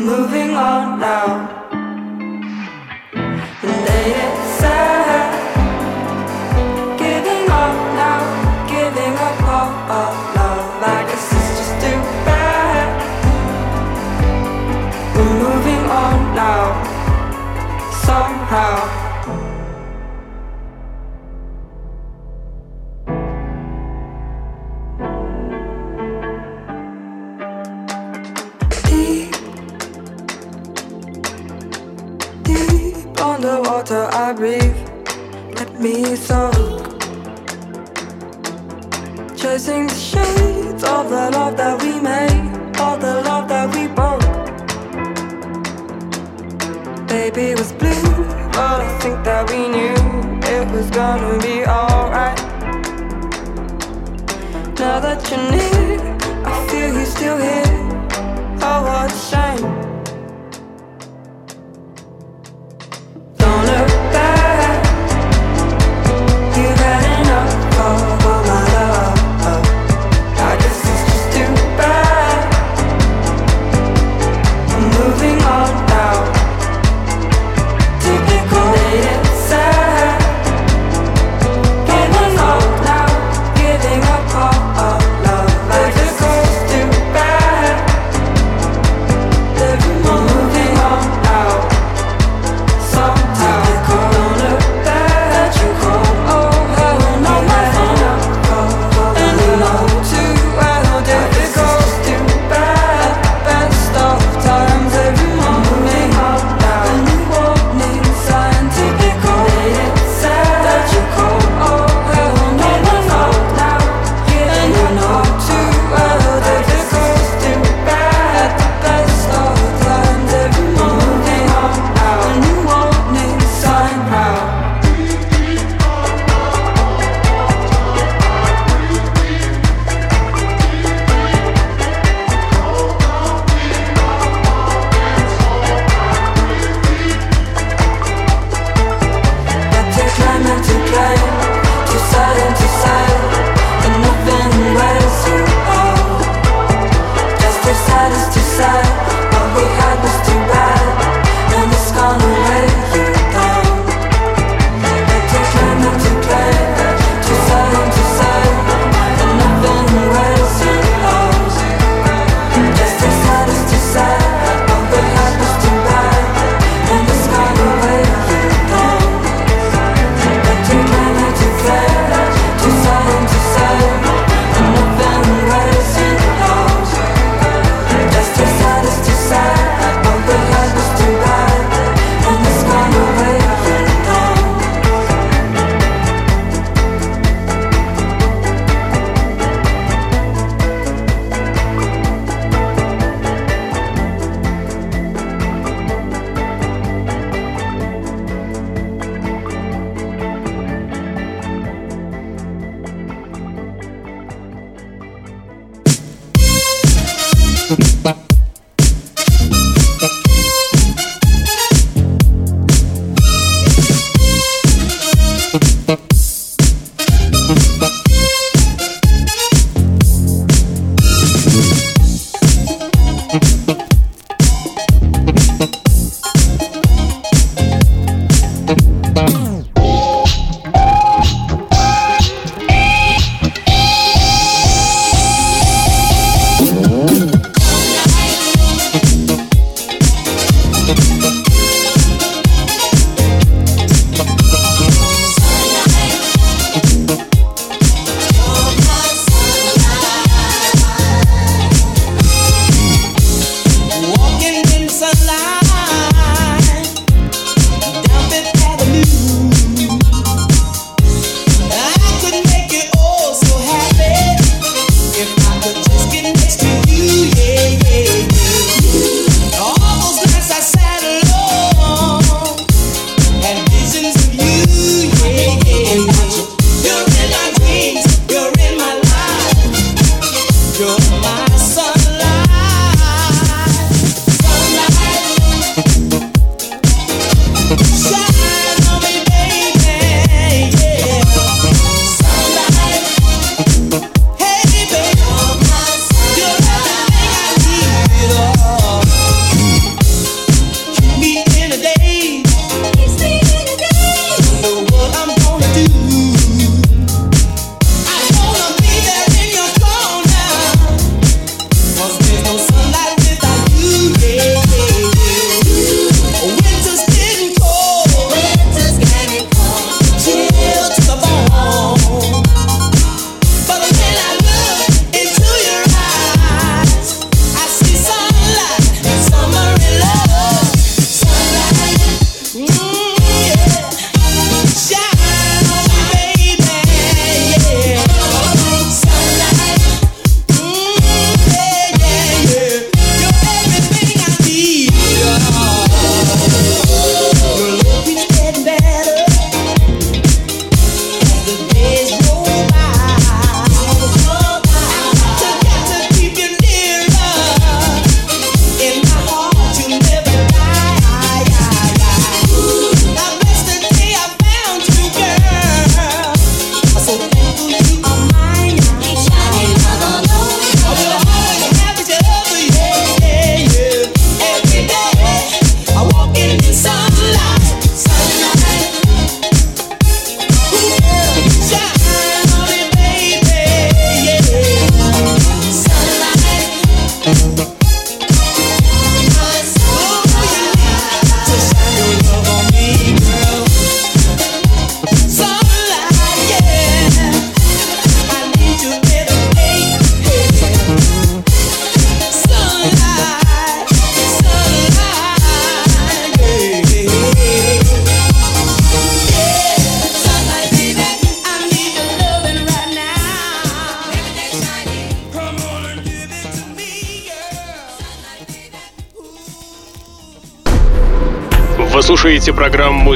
moving on now.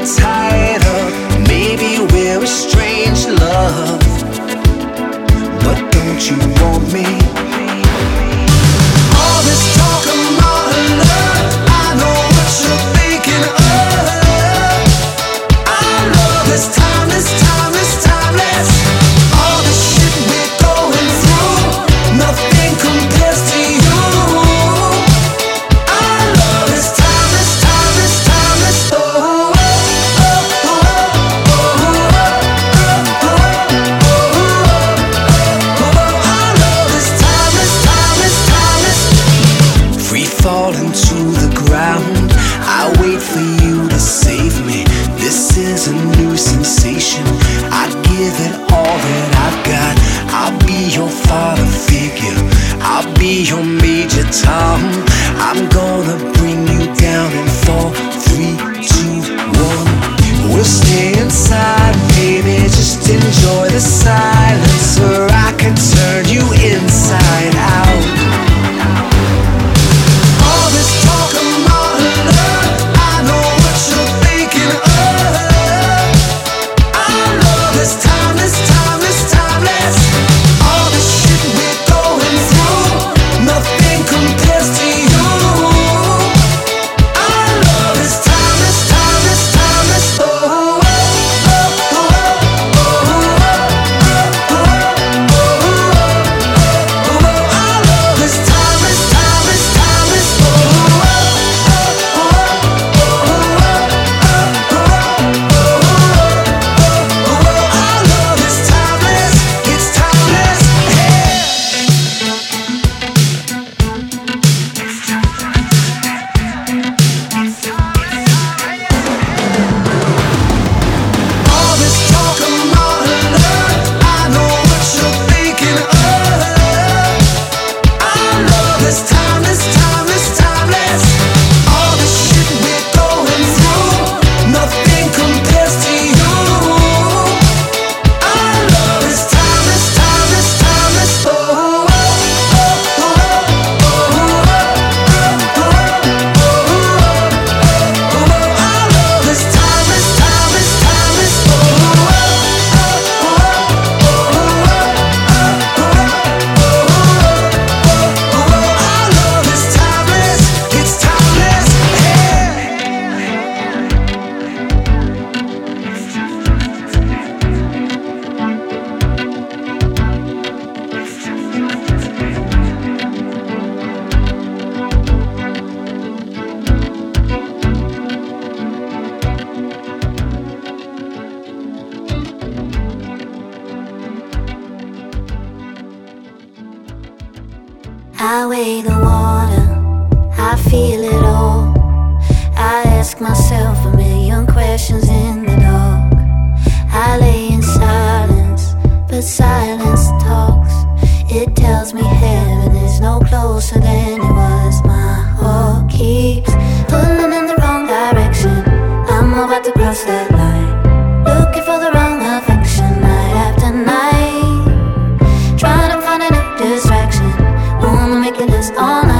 Maybe is all I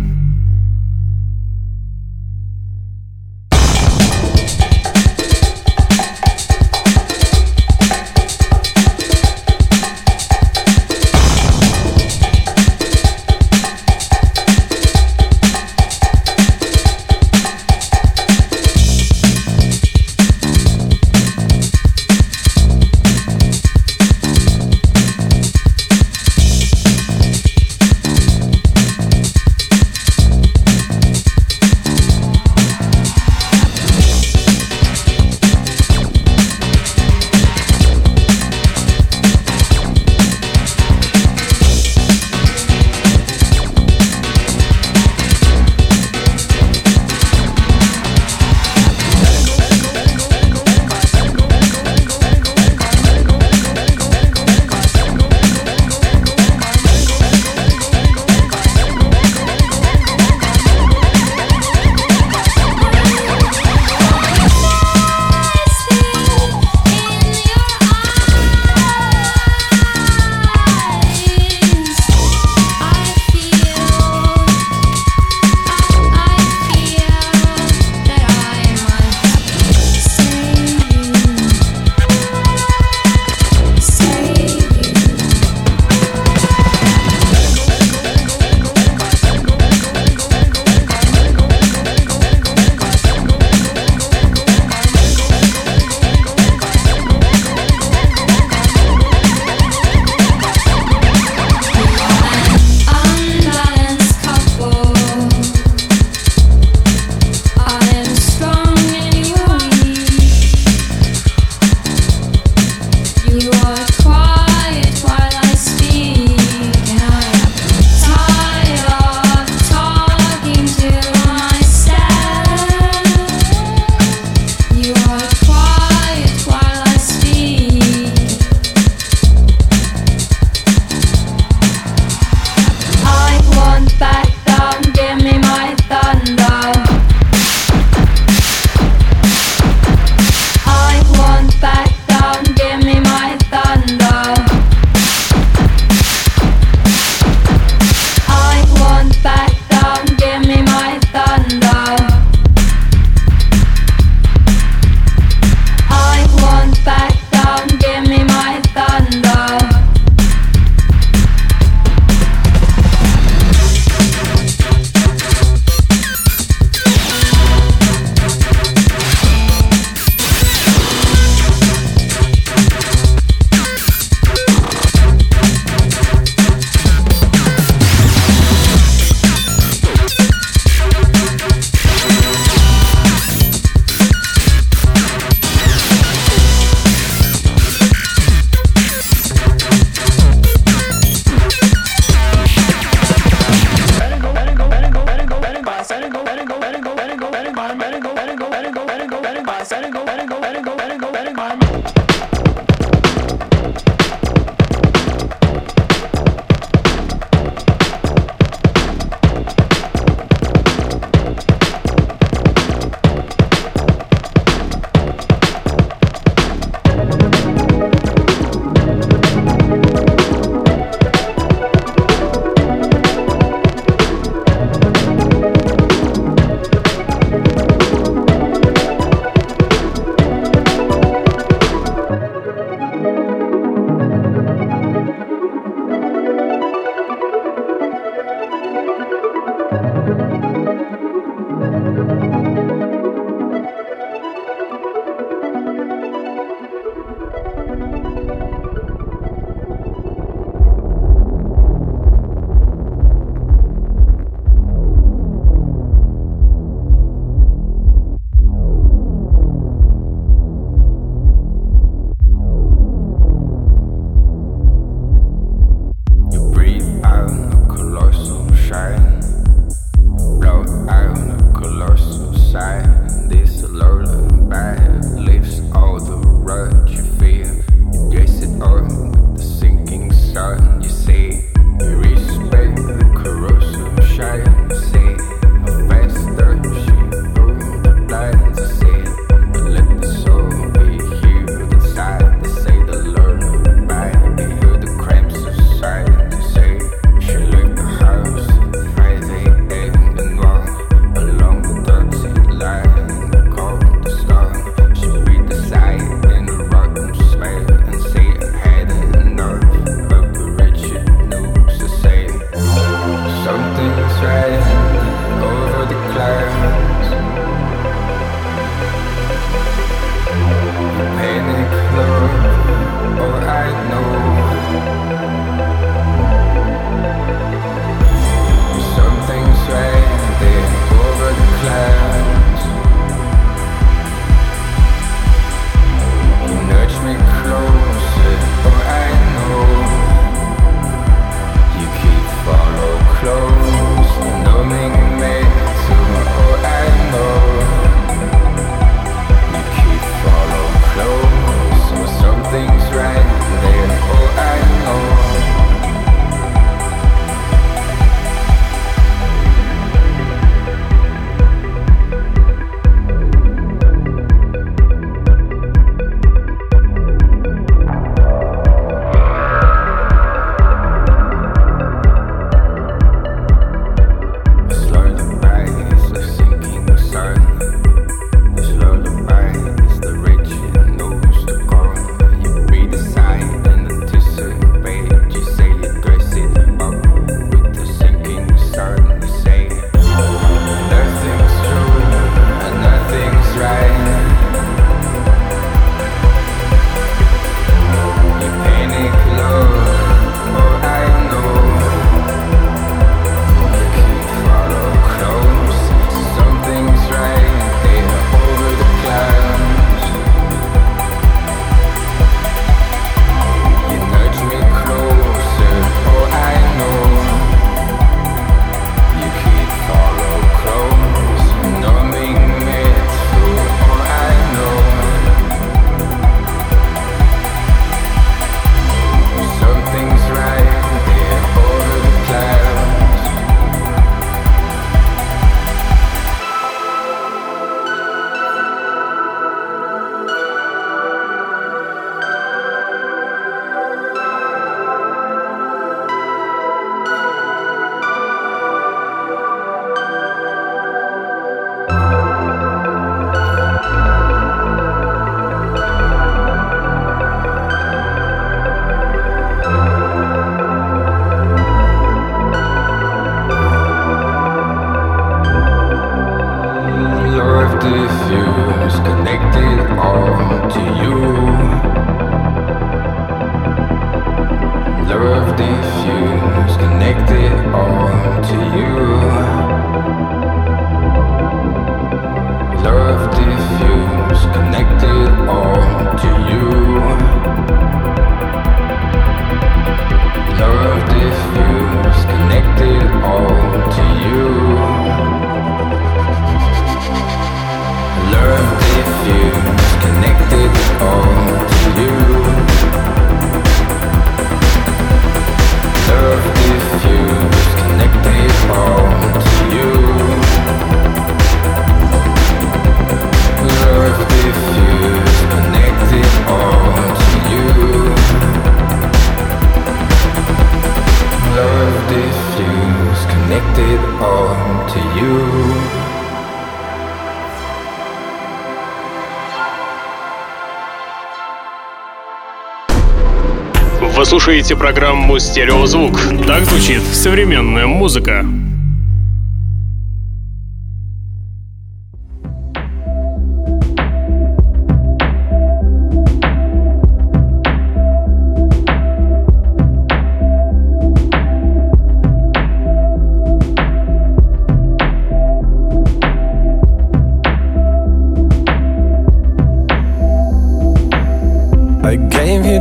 Слушаете программу «Стереозвук». Так звучит современная музыка.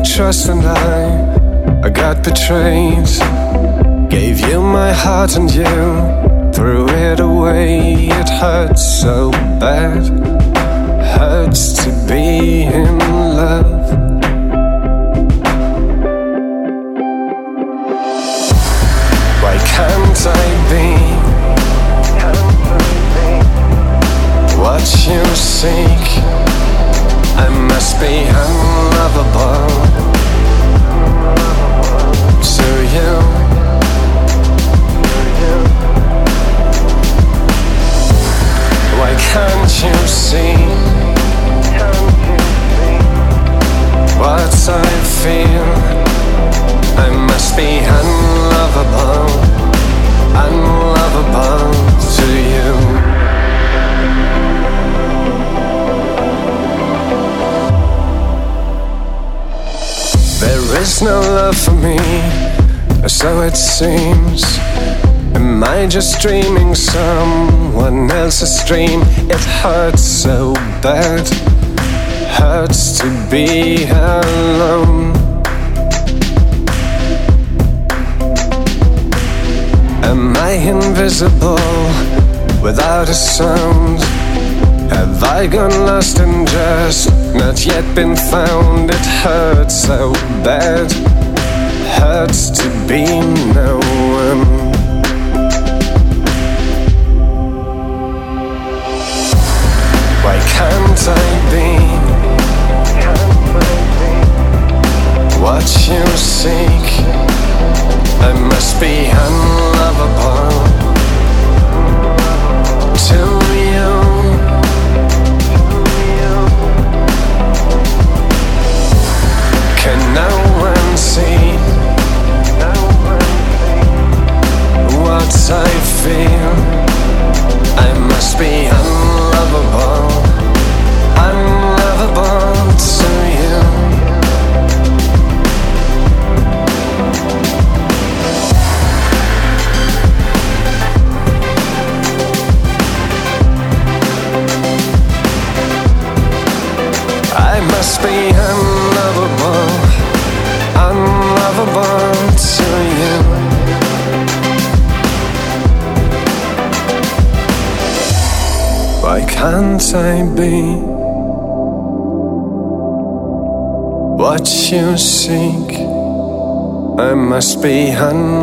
trust and I, I got betrayed. Gave you my heart and you threw it away. It hurts so bad, hurts to be in love. Why can't I be what you seek? I must be unlovable no love for me so it seems. Am I just dreaming someone else's dream? It hurts so bad, hurts to be alone. Am I invisible without a sound? Have I gone lost and just not yet been found? It hurts so bad hurts to be no must be unlovable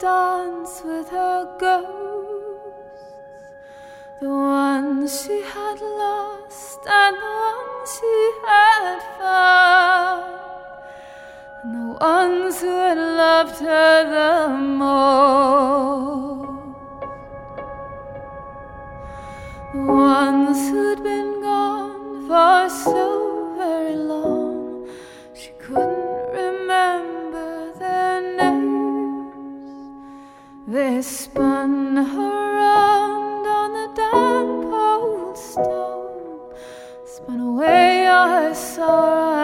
dance with her ghosts, the ones she had lost and the ones she had found. And the ones who had loved her the most, the ones who'd been gone for so very long, They spun around on the damp old stone, spun away her sorrow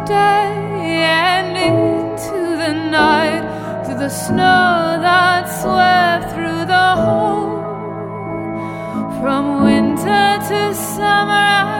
the day and into the night, through the snow that swept through the hole, from winter to summer.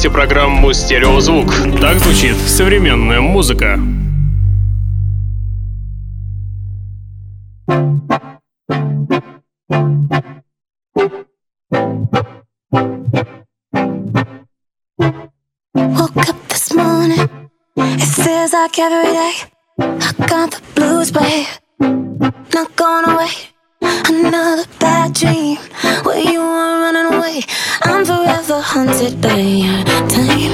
Слушаете программу «Стереозвук». Так звучит современная музыка. Woke up this morning, it feels like every day. I got the blues, babe, not going away. Another bad dream where you are running away. Haunted by your time.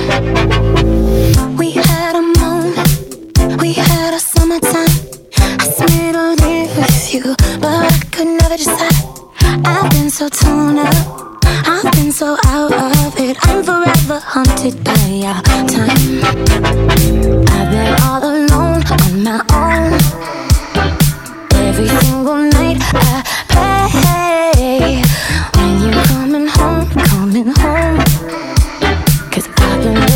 We had a moment, we had a summertime. I spent a day with you, but I could never decide. I've been so torn up, I've been so out of it. I'm forever haunted by your time. I've been all alone on my own. Every single night I pray when you're coming home, coming home. Cause